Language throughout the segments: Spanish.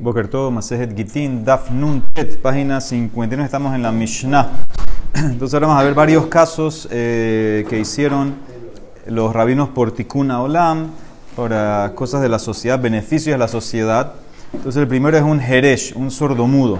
Boker todo, Masejet Gitin, Daf Nun Tet, página 51, estamos en la Mishnah. Entonces ahora vamos a ver varios casos eh, que hicieron los rabinos por Tikkun Olam, para cosas de la sociedad, beneficios de la sociedad. Entonces el primero es un Jeresh, un sordomudo.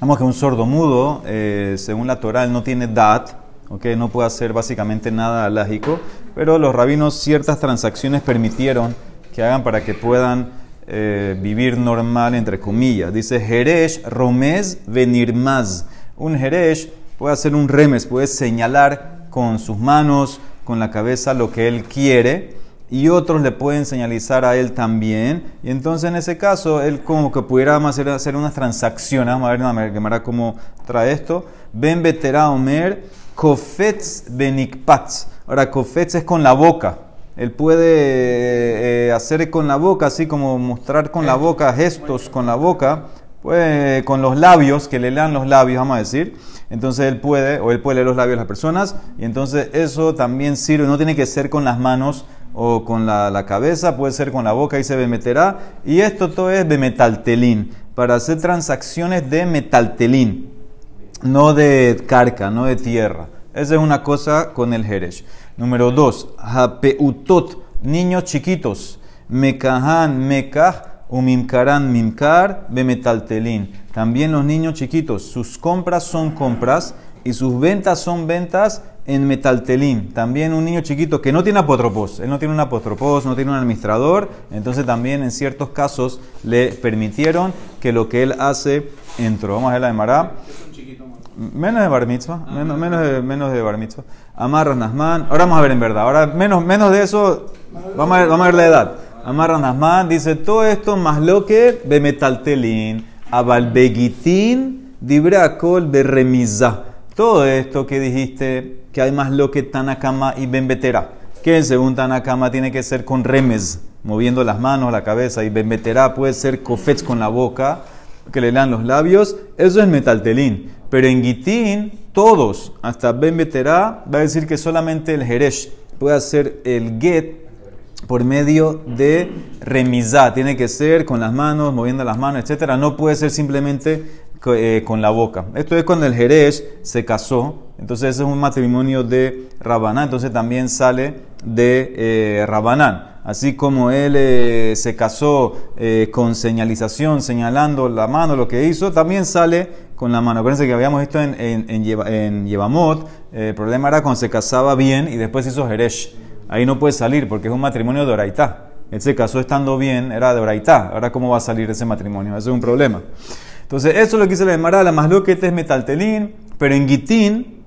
Vamos que un sordomudo, eh, según la Torah, no tiene dat, okay, no puede hacer básicamente nada alágico, pero los rabinos ciertas transacciones permitieron que hagan para que puedan eh, vivir normal, entre comillas. Dice Jeresh, Romez, Venirmaz. Un Jeresh puede hacer un remes, puede señalar con sus manos, con la cabeza lo que él quiere y otros le pueden señalizar a él también. Y entonces en ese caso, él como que pudiera hacer, hacer unas transacciones. Vamos a ver una cómo trae esto. Ben Betera Omer, Kofetz Benikpatz. Ahora, Kofetz es con la boca. Él puede eh, hacer con la boca, así como mostrar con la boca, gestos con la boca, pues con los labios, que le lean los labios, vamos a decir. Entonces él puede, o él puede leer los labios de las personas, y entonces eso también sirve, no tiene que ser con las manos o con la, cabeza, puede ser con la boca y se meterá. Y esto todo es de metaltelín, para hacer transacciones de metaltelín, no de carca, no de tierra. Esa es una cosa con el Jeresh. Número dos, Hapeutot, niños chiquitos. Mekahan, Mekah, Umimkaran, Mimkar, Bemetaltelin. También los niños chiquitos, sus compras son compras y sus ventas son ventas en metaltelín. También un niño chiquito que no tiene apotropos, él no tiene un apotropos, no tiene un administrador, entonces también en ciertos casos le permitieron que lo que él hace entró. Vamos a ver la de Mará. Menos de bar mitzvah, menos, menos, de, menos de bar mitzvah. Amarra Nasman. Ahora vamos a ver en verdad. Ahora menos, menos de eso, vamos a ver, vamos a ver la edad. Amarra Nasman dice todo esto más lo que abalbegitín, dibrakol de remisa. Todo esto que dijiste que hay más lo que Tanakama y Benbetera. Que según Tanakama tiene que ser con remes, moviendo las manos, la cabeza, y Benbetera puede ser cofets con la boca, que le lean los labios. Eso es metaltelín. Pero en Gitín, todos, hasta Ben Beterá, va a decir que solamente el Jeresh puede hacer el Get por medio de remizá. Tiene que ser con las manos, moviendo las manos, etc. No puede ser simplemente eh, con la boca. Esto es cuando el Jerez se casó. Entonces es un matrimonio de Rabanán. Entonces también sale de eh, Rabanán. Así como él eh, se casó eh, con señalización, señalando la mano, lo que hizo, también sale con la mano. Acuérdense que habíamos visto en, en, en, Yevamot, eh, el problema era cuando se casaba bien y después hizo Jeresh. Ahí no puede salir porque es un matrimonio de Oraitá. Él se casó estando bien, era de Oraitá. Ahora, ¿cómo va a salir ese matrimonio? Eso es un problema. Entonces, eso es lo que dice la la más lo que es metaltelín, pero en Gitín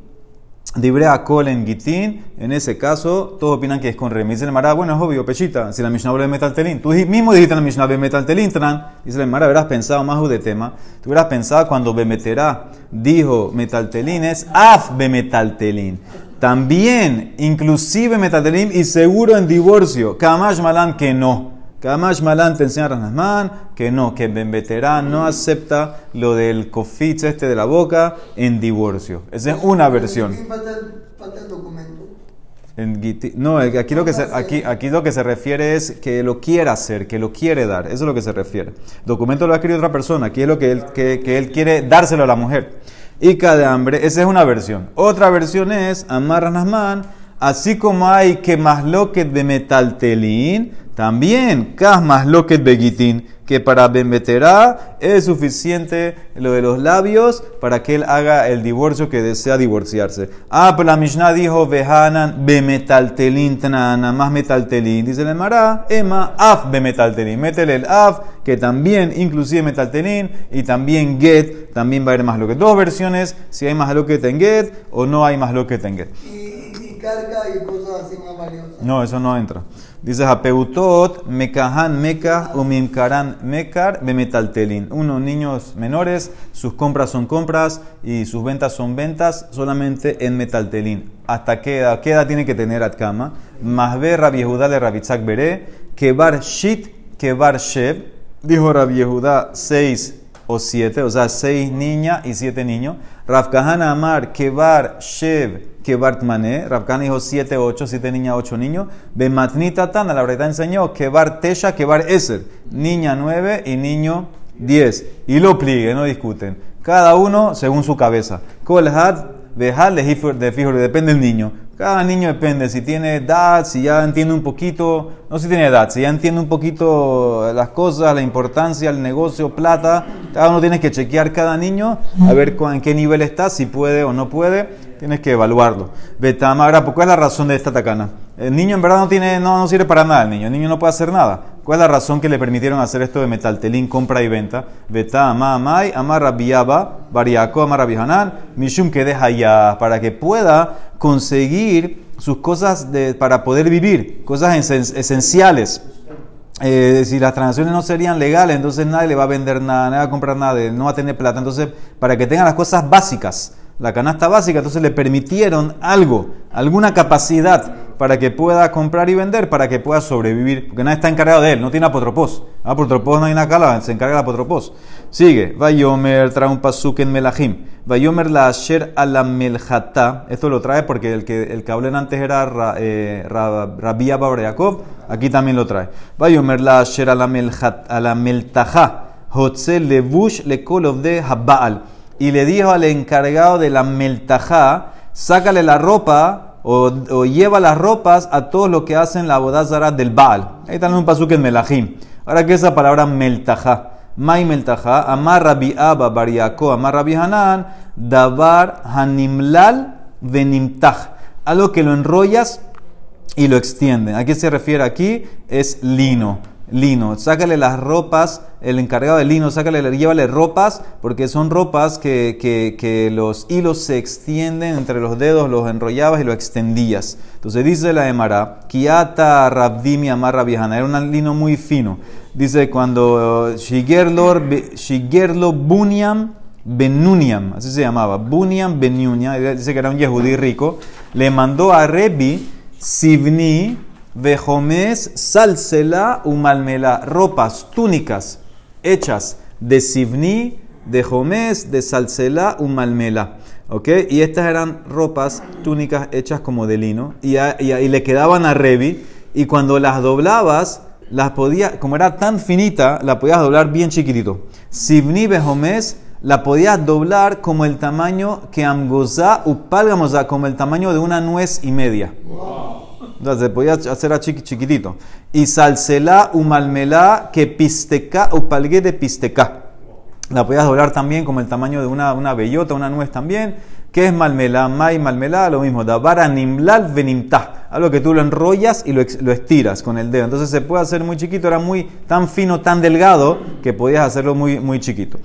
Dibre a Kol en Gitín, en ese caso, todos opinan que es con remis. Dice el Mara, bueno, es obvio, pechita, si la Mishnah habla de metaltelín. Tú mismo dijiste en la Mishnah metaltelín, dice el Mara, habrás pensado más de tema. Tú hubieras pensado cuando Bemeterá dijo metaltelín es af bemetaltelín. También, inclusive metaltelín y seguro en divorcio. Kamash malan que no. Kamash Malan te enseña Ranasman que no, que Ben no acepta lo del cofitz este de la boca en divorcio. Esa es una versión. no, aquí lo, que se, aquí, aquí lo que se refiere es que lo quiere hacer, que lo quiere dar. Eso es lo que se refiere. documento lo ha escrito otra persona. Aquí es lo que él, que, que él quiere dárselo a la mujer. Y de hambre, esa es una versión. Otra versión es Amar Ranasman, así como hay que más lo que de metaltelín también, más lo que begitín, que para Benbeterá es suficiente lo de los labios para que él haga el divorcio que desea divorciarse. Ah, pero la Mishnah dijo, Vehanan bemetaltelin tanana, más metaltelin. Dice el Mará, Ema af bemetaltelin. Métele el af, que también inclusive metaltelin, y también get, también va a haber más lo que. Dos versiones, si hay más lo que en get o no hay más lo que en get. Y, carga y cosas así más valiosas. No, eso no entra. Dice Hapeutot, Mekahan Meka, Umimkaran Mekar, Bemetaltelin. Unos niños menores, sus compras son compras y sus ventas son ventas solamente en metaltelín. ¿Hasta qué edad? ¿Qué edad tiene que tener Atkama? Mahbe Rabbi Yehuda de Rabitzak Bere, Kebar Shit, Kebar Shev. Dijo Rabbi Yehuda seis o siete, o sea, seis niñas y siete niños. Rav Amar, Kebar Shev, que Bartmané, Rabkan dijo 7, 8, 7 niñas, 8 niños. Bematnita Tana, la verdad enseñó que Bar Tesha, que Bar Eser, niña 9 y niño 10. Y lo pliegue, no discuten. Cada uno según su cabeza. Kol had, behal, de fijo, depende del niño. Cada niño depende, si tiene edad, si ya entiende un poquito, no si tiene edad, si ya entiende un poquito las cosas, la importancia, el negocio, plata, cada uno tiene que chequear cada niño, a ver en qué nivel está, si puede o no puede, tienes que evaluarlo. Betama, ahora, ¿cuál es la razón de esta tacana? El niño en verdad no, tiene, no, no sirve para nada, el niño, el niño no puede hacer nada. ¿Cuál es la razón que le permitieron hacer esto de metaltelín, compra y venta? Beta amai, amar biaba, bariaco, hanan, mishum que deja ya, para que pueda conseguir sus cosas de, para poder vivir, cosas esenciales. Eh, si las transacciones no serían legales, entonces nadie le va a vender nada, nadie va a comprar nada, no va a tener plata. Entonces, para que tengan las cosas básicas, la canasta básica, entonces le permitieron algo, alguna capacidad para que pueda comprar y vender, para que pueda sobrevivir, porque nadie está encargado de él, no tiene apotropos. Apotropos no hay una cala, se encarga el apotropos. Sigue, Vayomer trae un pasuk en Melahim. Vayomer la asher a la meljata. Esto lo trae porque el que, el que hablé antes era eh, Rabia Babreakov, aquí también lo trae. Vayomer la asher a la meltaja. Hotze levush le kolov de Habbaal y le dijo al encargado de la meltajá, sácale la ropa o, lleva las ropas a todos los que hacen la bodazara del Baal. Ahí está un pasuk en Melahim. Ahora, ¿qué es esa palabra meltajá? Mai meltajá, amar Rabbi Abba Bariako, amar Rabbi Hanan, davar hanimlal venimtaj. Algo que lo enrollas y lo extienden. ¿A qué se refiere aquí? Es lino lino. Sácale las ropas, el encargado de lino, sácale, llévale ropas, porque son ropas que, que, los hilos se extienden entre los dedos, los enrollabas y los extendías. Entonces dice la Emara, Kiata Rabdimi Amarra Viejana, era un lino muy fino. Dice cuando Shigerlo Bunyam Benuniam, así se llamaba, Bunyam Benuniam, dice que era un yehudí rico, le mandó a Rebi Sivni Vejomes salsela umalmela, ropas, túnicas hechas de sivni, de jomes, de salsela umalmela. ¿Ok? Y estas eran ropas, túnicas hechas como de lino y, y, le quedaban a Revi. Y cuando las doblabas, las podía, como era tan finita, la podías doblar bien chiquitito. Sivni Bejomes la podías doblar como el tamaño que Amgoza upalgamoza, como el tamaño de una nuez y media. Entonces se podía hacer a chiquitito. Y salsela malmelá que pisteca o palgué de pisteca. La podías doblar también como el tamaño de una, una bellota, una nuez también. ¿Qué es malmelá? Mai malmelá, lo mismo. Dabara nimlal venimta. Algo que tú lo enrollas y lo, lo, estiras con el dedo. Entonces se puede hacer muy chiquito. Era muy tan fino, tan delgado que podías hacerlo muy, muy chiquito.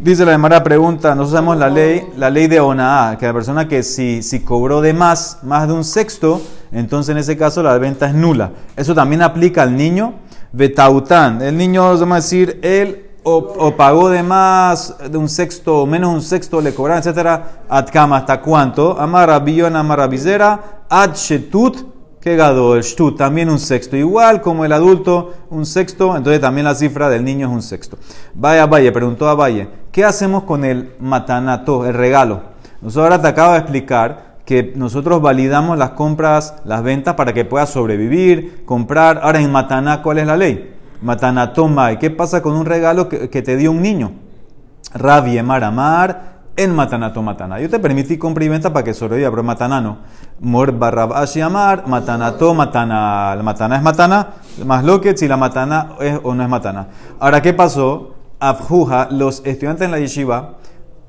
Dice la demara pregunta, nosotros sabemos la ley, la ley de Onaa, que la persona que si, si cobró de más, más de un sexto, entonces en ese caso la venta es nula. Eso también aplica al niño. Betaután, el niño, vamos a decir, él o, pagó de más de un sexto o menos un sexto, le cobraron, etcétera. Atkama, ¿hasta cuánto? Amara billona, amara ad shetut, que el shtut, también un sexto. Igual como el adulto, un sexto, entonces también la cifra del niño es un sexto. Vaya Valle, preguntó a Valle, ¿qué hacemos con el matanato, el regalo? Nosotros ahora te acabo de explicar que nosotros validamos las compras, las ventas para que puedas sobrevivir, comprar. Ahora en Mataná, ¿cuál es la ley? Mataná toma. ¿Qué pasa con un regalo que, te dio un niño? Rabie Maramar en Matanato Matana. Yo te permití compra y venta para que sobreviva, pero Mataná no. Mor Barrabashi Amar, Matanato Matana. La Matana es Matana, más lo que si la Matana es o no es Matana. Ahora, ¿qué pasó? Abjuja, los estudiantes en la yeshiva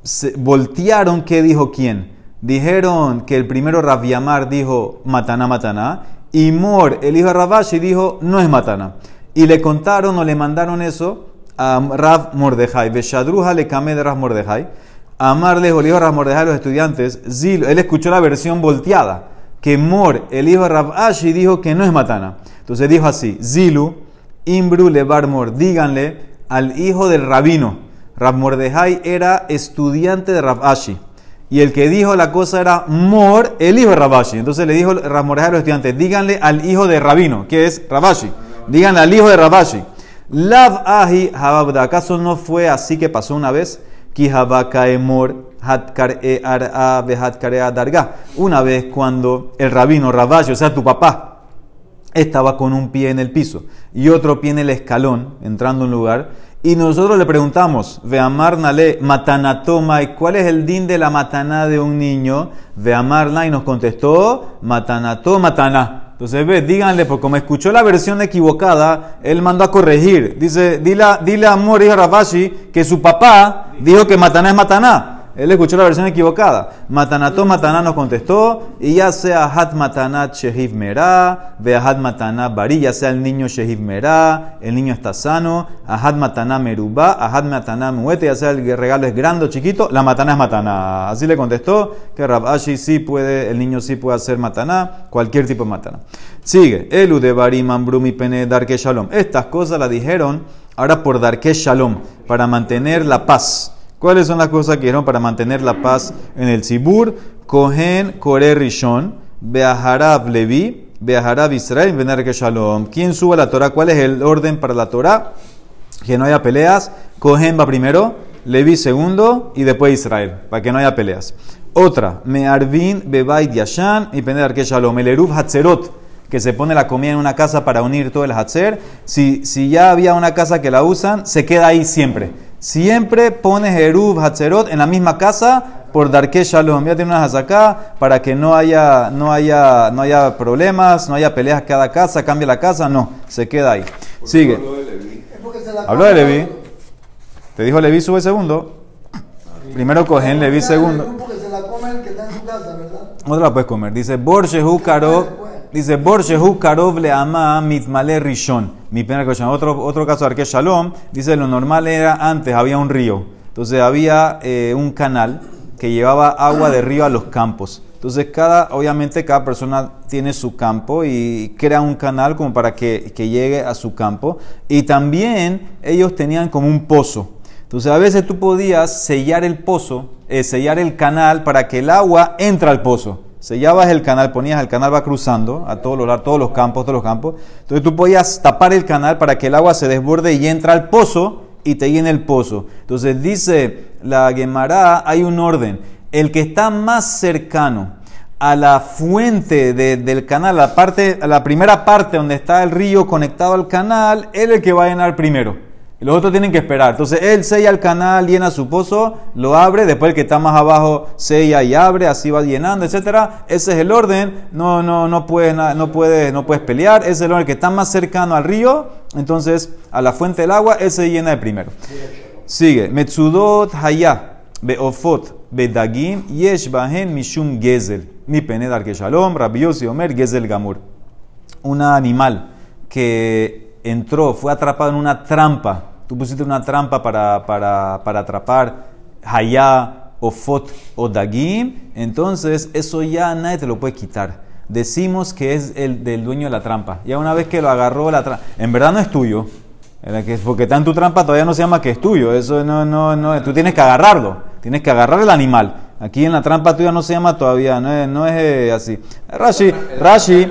se voltearon, ¿qué dijo quién? dijeron que el primero Rav Yamar dijo Matana, Matana, y Mor, el hijo de Ravashi, dijo no es Matana. Y le contaron o le mandaron eso a Rav Mordejai. Beshadruja le camé de Rav Mordejai. Amar le dijo el hijo de Rav Mordejai los estudiantes, Zil, él escuchó la versión volteada, que Mor, el hijo de Rav Ashi, dijo que no es Matana. Entonces dijo así, Zilu, Imbru Levar Mor, díganle al hijo del rabino. Rav Mordejai era estudiante de Rav Ashi. Y el que dijo la cosa era Mor, el hijo de Rabashi. Entonces le dijo Ramorejai a los estudiantes, díganle al hijo de Rabino, que es Rabashi. Díganle al hijo de Rabashi. Lav ahi hababda. ¿Acaso no fue así que pasó una vez? E una vez cuando el rabino Rabashi, o sea, tu papá, estaba con un pie en el piso y otro pie en el escalón, entrando a un lugar, Y nosotros le preguntamos, Veamar Nale, Matanatoma, ¿y cuál es el din de la mataná de un niño? Veamarla y nos contestó, Matanató, Mataná. Entonces, ve, díganle, porque como escuchó la versión equivocada, él mandó a corregir. Dice, dile, dile a Amor, hijo Rafashi, que su papá dijo que Mataná es Mataná. Él escuchó la versión equivocada. Matanato Mataná nos contestó, y ya sea Hat Matanat Shehiv Merá, ve Hat Mataná Bari, ya sea el niño Shehiv Merá, el niño está sano, Ahat Mataná Merubá, Ahat Mataná Muete, ya sea el regalo es grande o chiquito, la Mataná es Mataná. Así le contestó que Rabashi sí puede, el niño sí puede hacer Mataná, cualquier tipo de Mataná. Sigue, Elu de Bari Mambrumi Pene Darke Shalom. Estas cosas las dijeron ahora por Darke Shalom, para mantener la paz. ¿Cuáles son las cosas que dijeron para mantener la paz en el Sibur? Cohen Kore Rishon, Beaharab Levi, Beaharab Israel, Benar Shalom. ¿Quién sube la Torah? ¿Cuál es el orden para la Torah? Que no haya peleas. Cohen va primero, Levi segundo y después Israel, para que no haya peleas. Otra, Me'arvin Bebait Yashan y Benar Shalom. El Eruv Hatzerot que se pone la comida en una casa para unir todo el Hatzer, si, si ya había una casa que la usan, se queda ahí siempre. Siempre pones Eruv Hatzerot en la misma casa por Darke Shalom. Ya tiene unas acá para que no haya, no, haya, no haya problemas, no haya peleas cada casa, cambia la casa, no, se queda ahí. Sigue. Habló de Levi. Te dijo Levi sube segundo. Primero cogen Levi segundo. Otra la puedes comer. Dice Borjehu. Dice, Borjehu Karov le ama mitmale rishon. Mi pena que otro, otro caso de Shalom. Dice, lo normal era antes, había un río. Entonces había eh, un canal que llevaba agua de río a los campos. Entonces, cada, obviamente, cada persona tiene su campo y crea un canal como para que, que llegue a su campo. Y también ellos tenían como un pozo. Entonces, a veces tú podías sellar el pozo, eh, sellar el canal para que el agua entre al pozo sellabas el canal, ponías el canal va cruzando a todos los, todos los campos, todos los campos. Entonces tú podías tapar el canal para que el agua se desborde y entra al pozo y te llene el pozo. Entonces dice la Gemara, hay un orden. El que está más cercano a la fuente del canal, la, parte, la primera parte donde está el río conectado al canal, es el que va a llenar primero. Los otros tienen que esperar. Entonces él sella el canal, llena su pozo, lo abre, después el que está más abajo sella y abre, así va llenando, etcétera. Ese es el orden. No, no, no puedes, no puedes, no puedes pelear. Ese es el orden que está más cercano al río. Entonces, a la fuente del agua, ese llena de primero. Sigue. Metsudot haya beofot bedagim yesh bahen mishum gezel. Mi penedar que shalom, rabiosi omer gezel gamur. Un animal que entró, fue atrapado en una trampa. Tú pusiste una trampa para, para, para atrapar Hayá o Fot o Dagim. Entonces, eso ya nadie te lo puede quitar. Decimos que es el del dueño de la trampa. Ya una vez que lo agarró la trampa, en verdad no es tuyo. Porque está en tu trampa todavía no se llama que es tuyo. Eso no, no, no. Tú tienes que agarrarlo. Tienes que agarrar el animal. Aquí en la trampa tuya no se llama todavía. No es, no es eh, así. Rashi, Rashi.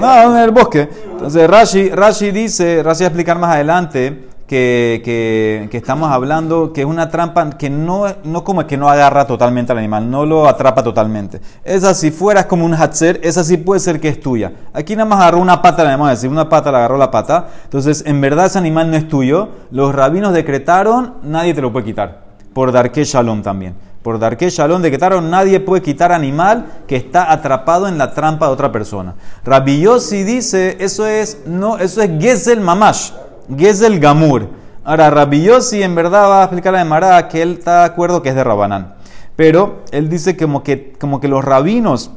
No, en el bosque. Entonces Rashi, Rashi dice, Rashi va a explicar más adelante que, que, que, estamos hablando que es una trampa que no, no como es que no agarra totalmente al animal, no lo atrapa totalmente. Esa si fueras como un hatzer, esa sí puede ser que es tuya. Aquí nada más agarró una pata, le vamos a decir, una pata le agarró la pata. Entonces, en verdad ese animal no es tuyo. Los rabinos decretaron, nadie te lo puede quitar. Por Darke Shalom también por Darke Shalom decretaron, nadie puede quitar animal que está atrapado en la trampa de otra persona. Rabbi dice, eso es, no, eso es Gezel Mamash, Gezel Gamur. Ahora, Rabbi en verdad va a explicar a Mara que él está de acuerdo que es de Rabanán. Pero él dice como que, como que los rabinos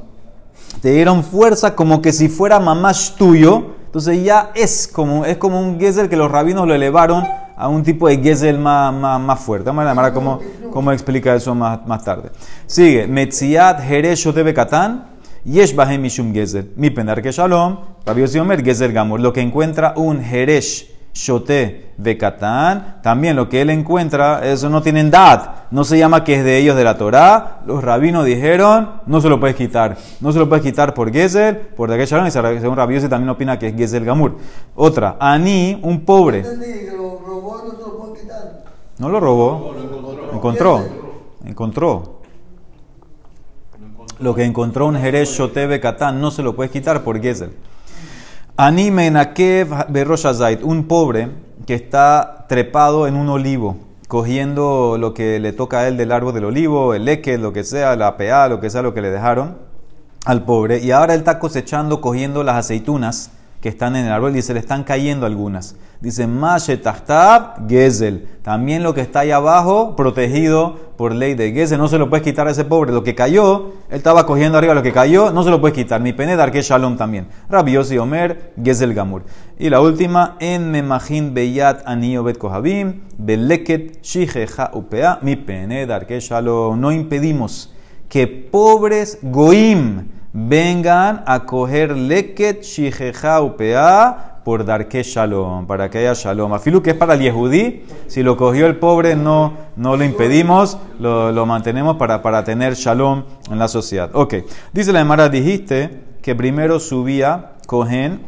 te dieron fuerza como que si fuera mamash tuyo, entonces ya es como, es como un Gezel que los rabinos lo elevaron a un tipo de Gesel más, más, fuerte. Vamos a cómo, cómo explica eso más, más tarde. Sigue. Metziat Jeresh Shotebe Katan. Yesh Bahem Mishum Gezel. Mi Pendar que Shalom. Rabbi Omer Gezel Gamur. Lo que encuentra un Jeresh Shote Bekatán, también lo que él encuentra, eso no tienen dad, no se llama que es de ellos de la Torá. Los rabinos dijeron, no se lo puedes quitar, no se lo puedes quitar por Gezel, por Dagé Shalom, y según Rabbi también opina que es Gezel Gamur. Otra, Ani, un pobre. No lo robó, encontró, encontró. Lo que encontró un Jerez Shotebe Katán no se lo puedes quitar por Gezel. Anime Nakev Berroshazait, un pobre que está trepado en un olivo, cogiendo lo que le toca a él del árbol del olivo, el leque, lo que sea, la PA, lo que sea, lo que le dejaron al pobre. Y ahora él está cosechando, cogiendo las aceitunas que están en el árbol y se le están cayendo algunas. Dice, Mashetachtab Gezel. También lo que está ahí abajo, protegido por ley de Gezel. No se lo puedes quitar a ese pobre. Lo que cayó, él estaba cogiendo arriba lo que cayó, no se lo puedes quitar. Mi pene que Shalom también. Rabbi Yossi Omer, Gezel Gamur. Y la última, en Memachin Beyat Anio Bet Kohabim, Beleket Shijeja Upea, mi pene que Shalom. No impedimos que pobres Goim vengan a coger leket shijeja upea por dar que shalom, para que haya shalom. Afilu que es para el yehudí, si lo cogió el pobre no, no lo impedimos, lo, lo mantenemos para, para tener shalom en la sociedad. Ok, dice la Emara, dijiste que primero subía Cohen,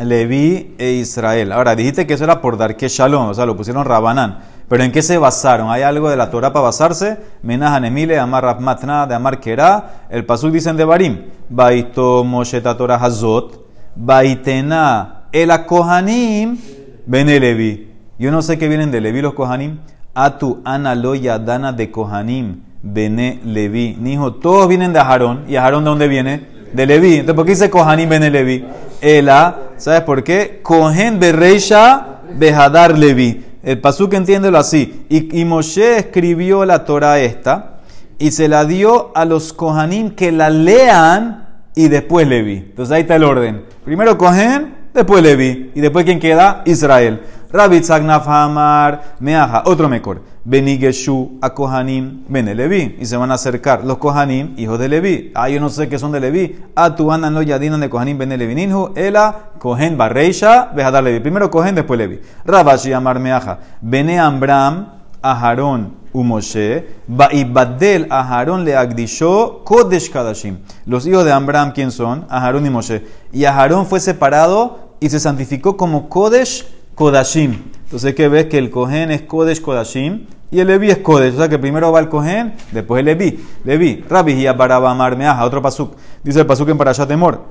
Leví e Israel. Ahora, dijiste que eso era por dar que shalom, o sea, lo pusieron Rabanán. Pero ¿en qué se basaron? ¿Hay algo de la Torah para basarse? Menajan Emile, Amar Matna, de Amar Kera. El pasuk dicen de Barim. Baito Moshe Torah Hazot. Baitena el Kohanim. Bene Levi. Yo no sé qué vienen de Levi los Kohanim. Atu Analoya Dana de Kohanim. Bene Levi. Nijo, todos vienen de Aarón. ¿Y Aarón de dónde viene? De Levi. Entonces, ¿por qué dice Kohanim Bene Levi? Ela, ¿sabes por qué? Kohen Bereisha Behadar Levi. El Pasuk entiéndelo así. Y, Moshe escribió la Torah esta y se la dio a los Kohanim que la lean y después Levi. Entonces ahí está el orden. Primero Kohen, después Levi. Y después ¿quién queda? Israel. Rabbi Zagnaf Hamar, Meaja, otro mejor. Benigeshu a Kohanim, Bene Levi. Y se van a acercar los Kohanim, hijos de Levi. Ah, yo no sé qué son de Levi. A tu andan los yadinan de Kohanim, Bene Levi. Ninhu, Ela, Kohen Barreisha, dar Levi. Primero Kohen, después Levi. Rabashi Amar Meaja. Bene Ambram, Aharón, Umoshe, Baibadel Aharón le agdishó Kodesh Kadashim. Los hijos de Ambram, ¿quién son? Aharón y Moshe. Y Aharón fue separado y se santificó como Kodesh Kodashim. Entonces que ves que el Kohen es Kodesh Kodashim y el Levi es Kodesh. O sea que primero va el Kohen, después el Levi. Levi, Rabbi y Marmeaja, otro pasuk. Dice el pasuk en Parashat Temor.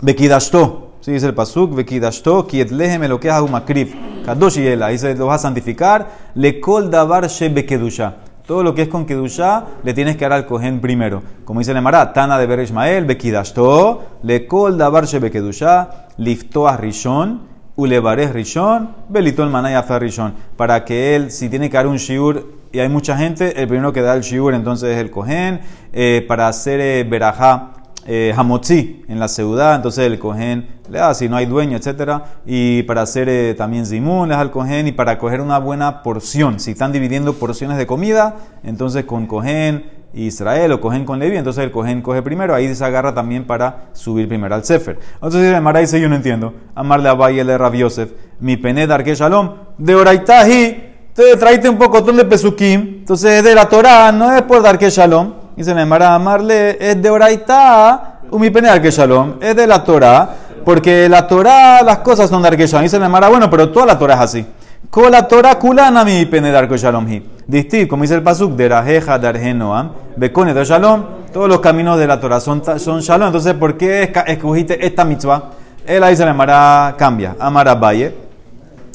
Bekidashto. Sí, dice el pasuk, Bekidashto, Kietlehem Elokeah Umakrif. Kadosh y Ela. Dice, lo vas a santificar. Le kol davar she bekedusha. Todo lo que es con Kedusha le tienes que dar al Kohen primero. Como dice el Emara, Tana de Ber Ishmael, Bekidashto, le kol davar she bekedusha, liftoah rishon, Ulevares Rishon, Belitol Manaya Rishon. Para que él, si tiene que dar un shiur y hay mucha gente, el primero que da el shiur entonces es el Kohen. Eh, para hacer eh, Berajá, eh, en la ciudad, entonces el Kohen le da si no hay dueño, etc. Y para hacer eh, también Zimun, le da al Kohen. Y para coger una buena porción, si están dividiendo porciones de comida, entonces con Kohen Israel o cogen con Levi, entonces el cogen coge primero, ahí se agarra también para subir primero al Sefer. Entonces el Mara dice, yo no entiendo, amarle a Valle de Rav Yosef, mi pene darke shalom, de Oraitahi, te traiste un poco de pesukim, entonces es de la Torah, no es por dar que shalom. Dice el Mara, amarle es de Oraitá, mi pene darke shalom, es de la Torah, porque la Torah, las cosas son dar que shalom. Dice el Mara, bueno, pero toda la Torah es así. Con la Torah kulana mi pene darke shalom hi. Distiv, como dice el pasuk, de Rajeja, Darjenoam, Bekone de Shalom, todos los caminos de la Torah son, son Shalom. Entonces, ¿por qué escogiste esta mitzvah? Él ahí se le Mara cambia, Amara Valle.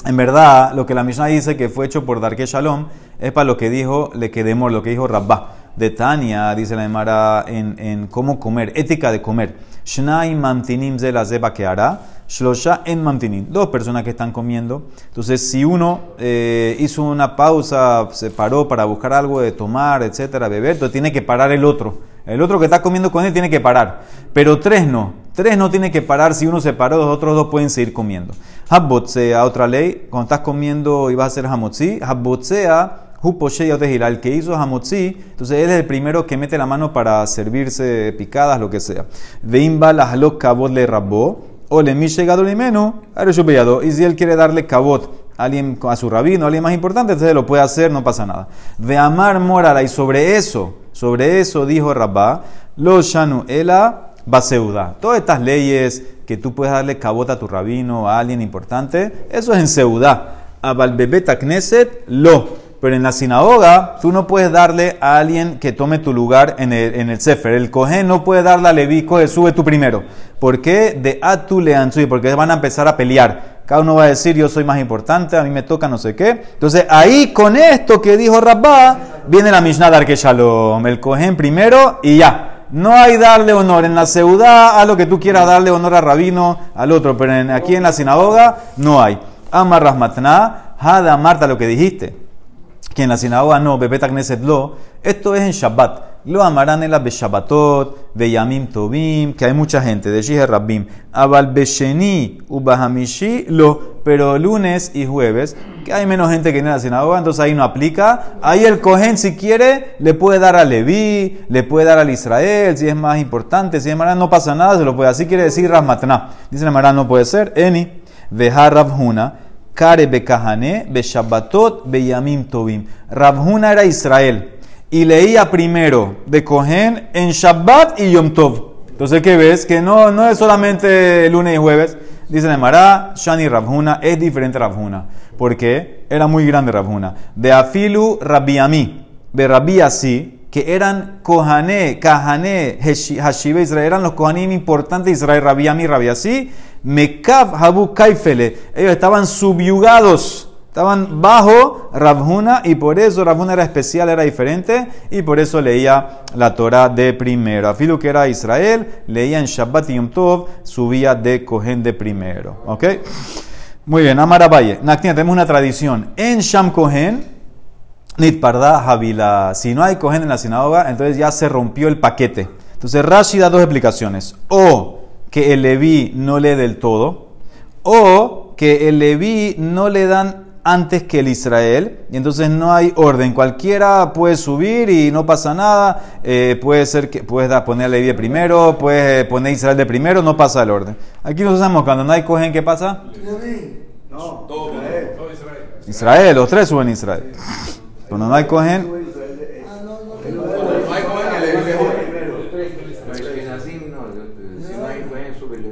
En verdad, lo que la Mishnah dice que fue hecho por Darke Shalom es para lo que dijo le quedemos, lo que dijo Rabba. De Tania, dice la Emara, en, en cómo comer, ética de comer. Shnai mamtinim ze la zeba que hará. Shlosha en mamtinim. Dos personas que están comiendo. Entonces, si uno eh, hizo una pausa, se paró para buscar algo de tomar, etcétera, beber, entonces tiene que parar el otro. El otro que está comiendo con él tiene que parar. Pero tres no. Tres no tiene que parar. Si uno se paró, los otros dos pueden seguir comiendo. Habbotsea, otra ley. Cuando estás comiendo y vas a hacer hamotzi, habbotsea el que hizo hamotzi, entonces él es el primero que mete la mano para servirse picadas, lo que sea. Veimba las cabot le rabó, o le llegado menú, y si él quiere darle cabot a alguien, a su rabino, a alguien más importante, entonces lo puede hacer, no pasa nada. Ve amar morala, y sobre eso, sobre eso dijo Rabá, lo shanu ela baseuda. Todas estas leyes que tú puedes darle cabot a tu rabino, a alguien importante, eso es en seudá. A Balbebeta Knesset, lo. Pero en la sinagoga, tú no puedes darle a alguien que tome tu lugar en el, en el Sefer. El Cohen no puede darle a Leví, coge, sube tú primero. ¿Por qué? De Atu Leansui, porque van a empezar a pelear. cada uno va a decir yo soy más importante, a mí me toca no sé qué. Entonces ahí con esto que dijo Rabba, viene la Mishnah que Shalom, el cogen primero y ya. No hay darle honor en la ciudad a lo que tú quieras darle honor a rabino, al otro, pero aquí en la sinagoga no hay. Amar Rahmatna, Hada Marta, lo que dijiste, que en la sinagoga no, Bebet Knesset lo, esto es en Shabbat. Lo amarán en la Beshabatot, Beyamim Tobim, que hay mucha gente, de Shiher Rabbim. Abal Besheni, Ubahamishi, lo, pero lunes y jueves, que hay menos gente que en la sinagoga, entonces ahí no aplica. Ahí el Cohen, si quiere, le puede dar a Leví, le puede dar al Israel, si es más importante, si es más no pasa nada, se lo puede. Así quiere decir Rasmatna. Dice Marán, no puede ser. Eni, Vehar Rabhuna, Kare Bekahane, Beshabatot, Beyamim Tobim. Rabhuna era Israel y leía primero de Cohen en Shabbat y Yom Tov. Entonces, ¿qué ves? Que no, no es solamente lunes y jueves. Dice Nemara, Shani Rabhuna es diferente Rabhuna. ¿Por qué? Era muy grande Rabhuna. De Afilu Rabiami, de Rabiasi, que eran Kohane, Kahane, Hashive Israel, eran los Kohanim importantes de Israel, Rabiami, Rabiasi, Mekav Habu Kaifele. Ellos estaban subyugados Estaban bajo Rabhuna y por eso Rabhuna era especial, era diferente y por eso leía la Torah de primero. Afilu que era Israel, leía en Shabbat y Yom Tov, subía de Cohen de primero. ¿Ok? Muy bien, Amarabaye. Naktina, tenemos una tradición. En Sham Cohen, Nitparda Javila. Si no hay Cohen en la sinagoga, entonces ya se rompió el paquete. Entonces Rashi da dos explicaciones. O que el Leví no lee del todo, o que el Leví no le dan antes que el Israel, y entonces no hay orden. Cualquiera puede subir y no pasa nada. Eh, puede ser que puedes poner a Levi de primero, puedes poner a Israel de primero, no pasa el orden. Aquí nos usamos cuando no hay cogen, ¿qué pasa? No, todo Israel. Israel, los tres suben a Israel. Cuando no hay cogen, Ah, no, no, No hay joven que le dice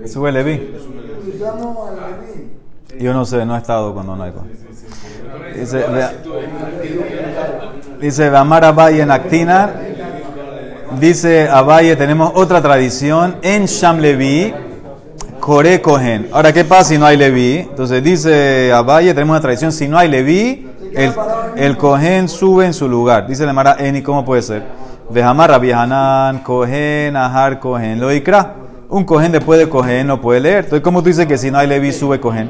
sube Levi. Yo no sé, no he estado cuando no hay. Dice, dice Amar Abaye en Actina. Dice Abaye, tenemos otra tradición en Sham Levi, Kore Kohen. Ahora, ¿qué pasa si no hay Levi? Entonces dice Abaye, tenemos una tradición, si no hay Levi, el, el Kohen sube en su lugar. Dice la Eni, ¿cómo puede ser? Vejamar Rabbi Hanan, Kohen, Ahar, Kohen. Lo ikra. Un Kohen después de Kohen no puede leer. Entonces, ¿cómo tú dices que si no hay Levi sube Kohen?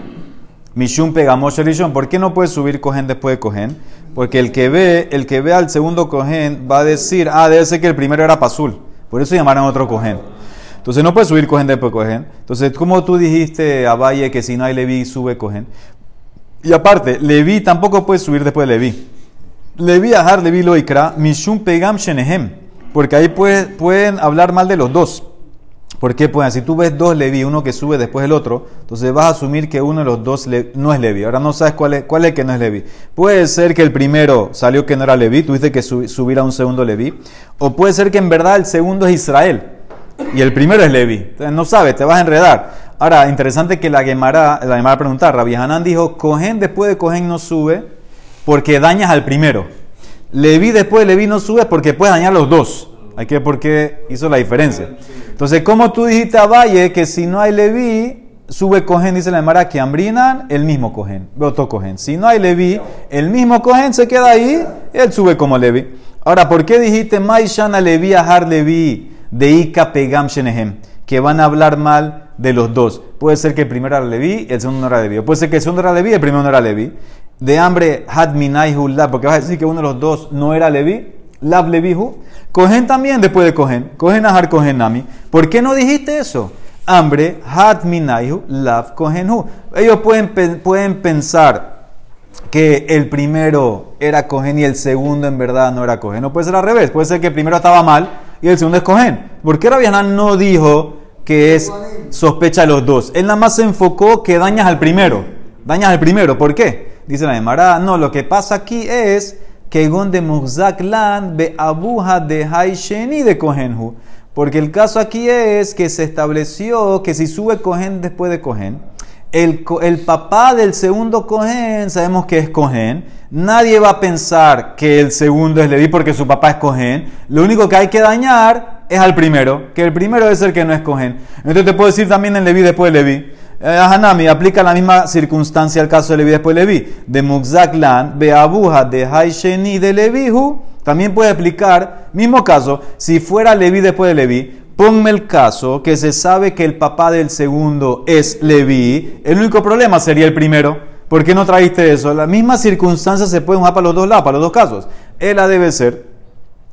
Mishum pegamos Rishon. ¿Por qué no puede subir Cohen después de Cohen? Porque el que ve, el que ve al segundo Cohen va a decir, ah, debe ser que el primero era Pasul. Por eso llamaron otro Cohen. Entonces no puede subir Cohen después de Cohen. Entonces, como tú dijiste a Valle que si no hay Levi sube Cohen? Y aparte, Levi tampoco puede subir después de Levi. Levi Ahar, Levi Loikra, Mishum Pegam Shenehem. Porque ahí puede- pueden hablar mal de los dos. ¿Por qué? Pues si tú ves dos Levi, uno que sube después el otro, entonces vas a asumir que uno de los dos no es Levi. Ahora no sabes cuál es, cuál es el que no es Levi. Puede ser que el primero salió que no era Levi, tuviste que su- subir a un segundo Levi. O puede ser que en verdad el segundo es Israel y el primero es Levi. Entonces no sabes, te vas a enredar. Ahora, interesante que la Gemara, la Gemara preguntar, Rabbi Hanan dijo, Cohen después de Cohen no sube porque dañas al primero. Levi después de Levi no sube porque puedes dañar a los dos. Hay que ver por qué hizo la diferencia. Entonces, como tú dijiste a Valle que si no hay Levi, sube Cohen, dice la Gemara, que hambrinan, el mismo Cohen, otro Cohen. Si no hay Levi, el mismo Cohen se queda ahí, él sube como Levi. Ahora, ¿por qué dijiste Maishana Levi, Ahar Levi, de Ika Pegam Shenehem? Que van a hablar mal de los dos. Puede ser que el primero era Levi, el segundo no era Levi. O puede ser que el segundo era Levi, el primero no era Levi. De hambre, Hadminaihu Lab, porque vas a decir que uno de los dos no era Levi. Lab Levihu. Cohen también después de Cohen. Cohen Ahar Cohen Nami. ¿Por qué no dijiste eso? Hambre, Hadminaihu Lab Cohenhu. Ellos pueden, pueden pensar que el primero era Cohen y el segundo en verdad no era Cohen. No puede ser al revés. Puede ser que el primero estaba mal y el segundo es Cohen. ¿Por qué Rabbi Hanan no dijo que es sospecha de los dos? Él nada más se enfocó que dañas al primero. Dañas al primero. ¿Por qué? Dice la Gemara. No, lo que pasa aquí es que Gonde Muzak Lan be Abuja de Haisheni de Cohenhu. Porque el caso aquí es que se estableció que si sube Cohen después de Cohen, el, el papá del segundo Cohen, sabemos que es Cohen. Nadie va a pensar que el segundo es Levi porque su papá es Cohen. Lo único que hay que dañar es al primero, que el primero es el que no es Cohen. Entonces te puedo decir también en Levi después de Levi. Eh, Hanami aplica la misma circunstancia al caso de Levi después de Levi. De Mugzaklan, Beabuja, de Haisheni, de Levihu. También puede aplicar, mismo caso, si fuera Levi después de Levi, ponme el caso que se sabe que el papá del segundo es Levi, el único problema sería el primero. ¿Por qué no trajiste eso? La misma circunstancia se puede usar para los dos lados, para los dos casos. Ella debe ser,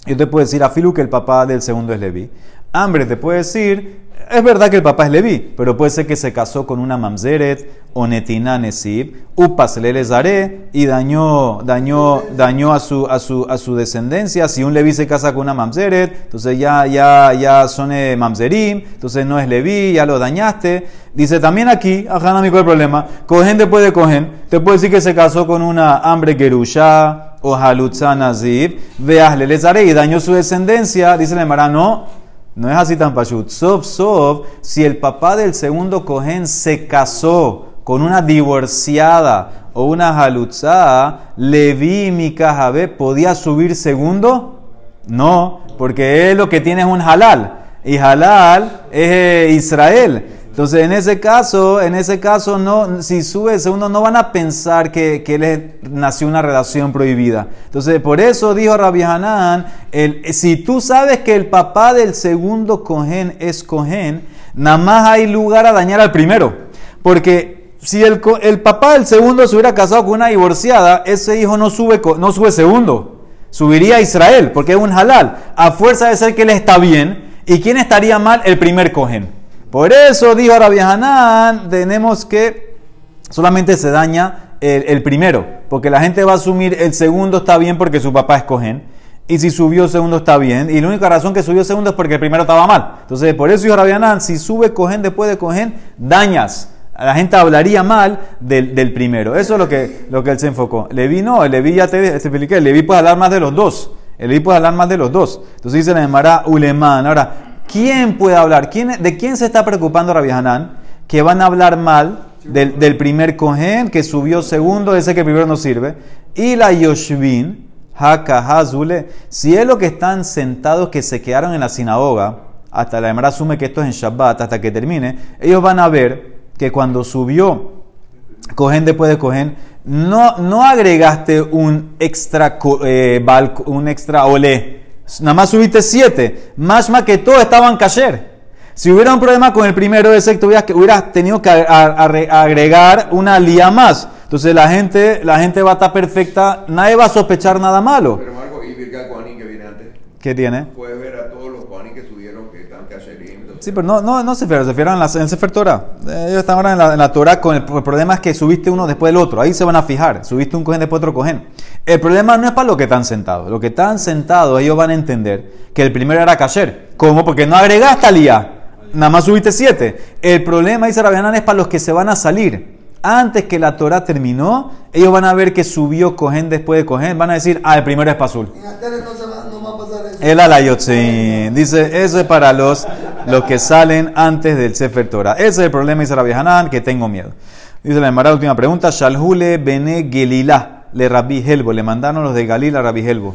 yo te puedo decir a Filu que el papá del segundo es Levi. Hambre te puede decir, es verdad que el papá es Levi, pero puede ser que se casó con una mamzeret o netina nesib, upas le zaré y dañó, dañó, dañó a su, a su, a su descendencia. Si un Levi se casa con una mamzeret, entonces ya, ya, ya son eh, mamzerim, entonces no es Levi, ya lo dañaste. Dice también aquí, ajá, no hay problema, cogen después de cogen, te puede decir que se casó con una hambre gerusha o halutza nazib, veas le zaré y dañó su descendencia. Dice la Mara, no. No es así tan sof, si el papá del segundo cohen se casó con una divorciada o una halutzá, Levi mi cajabe podía subir segundo? No, porque él lo que tiene es un halal. Y halal es eh, Israel. Entonces, en ese caso, en ese caso, no, si sube segundo, no van a pensar que, que él nació una relación prohibida. Entonces, por eso dijo Rabbi Hanan, el, si tú sabes que el papá del segundo cohen es cohen, nada más hay lugar a dañar al primero. Porque si el, el papá del segundo se hubiera casado con una divorciada, ese hijo no sube, no sube segundo. Subiría a Israel, porque es un halal. A fuerza de ser que él está bien. ¿Y quién estaría mal? El primer cohen. Por eso dijo Rabbi Hanan, tenemos que solamente se daña el, primero, porque la gente va a asumir el segundo está bien porque su papá es cohen, y si subió segundo está bien, y la única razón que subió segundo es porque el primero estaba mal. Entonces, por eso dijo Rabbi Hanan, si sube cohen después de cohen, dañas. La gente hablaría mal del, primero. Eso es lo que, lo que él se enfocó. Levi no, Levi ya te, te expliqué, Levi puede hablar más de los dos. Levi puede hablar más de los dos. Entonces dice la llamará Uleman. Ahora, ¿Quién puede hablar? ¿Quién, ¿De quién se está preocupando Rabbi Hanan? Que van a hablar mal del, primer cohen que subió segundo, ese que primero no sirve. Y la Yoshvin, Haka Hazule, si es lo que están sentados que se quedaron en la sinagoga, hasta la demora asume que esto es en Shabbat, hasta que termine, ellos van a ver que cuando subió cohen después de cohen, no, no agregaste un extra, eh, un extra olé Nada más subiste siete. Más más que todos estaban cayer. Si hubiera un problema con el primero de secto, hubieras tenido que agregar una lía más. Entonces la gente, la gente va a estar perfecta, nadie va a sospechar nada malo. Pero Marco, ¿y Virga que viene antes? ¿Qué tiene? Puedes ver a todos los Kohanim que subieron que están cayerim. Sí, pero no, no, no se refieren, en el Sefer Torah. Ellos están ahora en la, en Torah con el, problema es que subiste uno después del otro. Ahí se van a fijar. Subiste un cohen después otro cohen. El problema no es para los que están sentados. Los que están sentados, ellos van a entender que el primero era kasher. ¿Cómo? Porque no agregaste alía. Nada más subiste siete. El problema, dice Rabianán, es para los que se van a salir. Antes que la Torah terminó, ellos van a ver que subió Cohen después de Cohen. Van a decir, ah, el primero es Pasul. El alayotzin. Dice, eso es para los, los que salen antes del Sefer Torah. Ese es el problema, dice Rabbi que tengo miedo. Dice la Emara, última pregunta. Shalhule bene Gelilá le Rabbi Helbo, le mandaron los de Galil a Rabbi Helbo.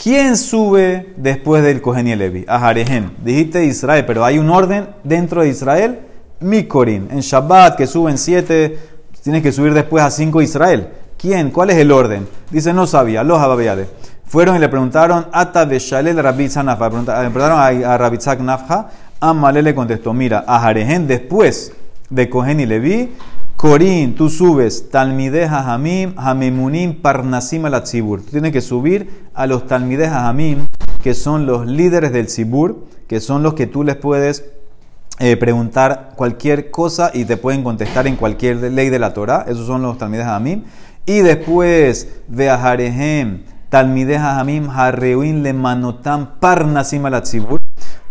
¿Quién sube después del Cohen y Levi? A Jarehen. Dijiste Israel, pero hay un orden dentro de Israel. Mikorin. En Shabbat, que suben siete, tienes que subir después a cinco Israel. ¿Quién? ¿Cuál es el orden? Dice, no sabía. Los Ababiade. Fueron y le preguntaron, Ata de Shalel Nafja. Le preguntaron a, a Rabbi Nafja. Le contestó, mira, a después de Cohen y Levi, Corín, tú subes, Talmideja Hamim, Hamemunim, Parnasim al Tú tienes que subir a los Talmideja Hamim, que son los líderes del Tzibur, que son los que tú les puedes eh, preguntar cualquier cosa y te pueden contestar en cualquier ley de la Torah. Esos son los Talmideja Hamim. Y después, Veajarehem, Talmideja Hamim, Harreuin, Lemanotam, Parnasim al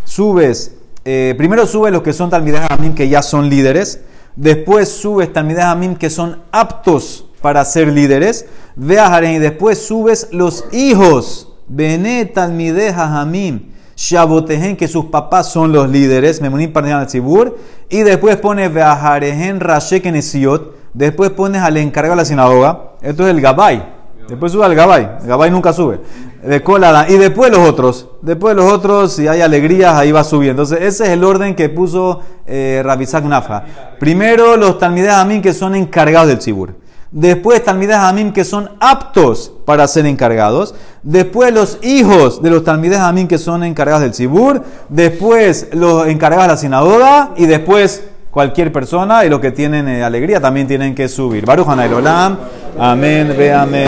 Subes, eh, primero subes los que son Talmideja Hamim, que ya son líderes. Después subes Talmideh Hamim que son aptos para ser líderes. Ve a y después subes los hijos. Bene Talmideh Hamim. Shabotehen, que sus papás son los líderes. Memunim al Tzibur. Y después pones Veajarehen Rashek Nesiot. Después pones al encargado de la sinagoga. Esto es el Gabay. Después sube al Gabay. El Gabay nunca sube. De cola, y después los otros. Después los otros, si hay alegrías, ahí va subiendo. Entonces, ese es el orden que puso eh, Rabizak Nafja. Primero, los Talmides Amim que son encargados del Tzibur. Después, Talmides Amim que son aptos para ser encargados. Después, los hijos de los Talmides Amim que son encargados del Tzibur. Después, los encargados de la sinagoga. Y después, cualquier persona. Y los que tienen eh, alegría también tienen que subir. Baruch Hanay Olam. Amén. Ve amén.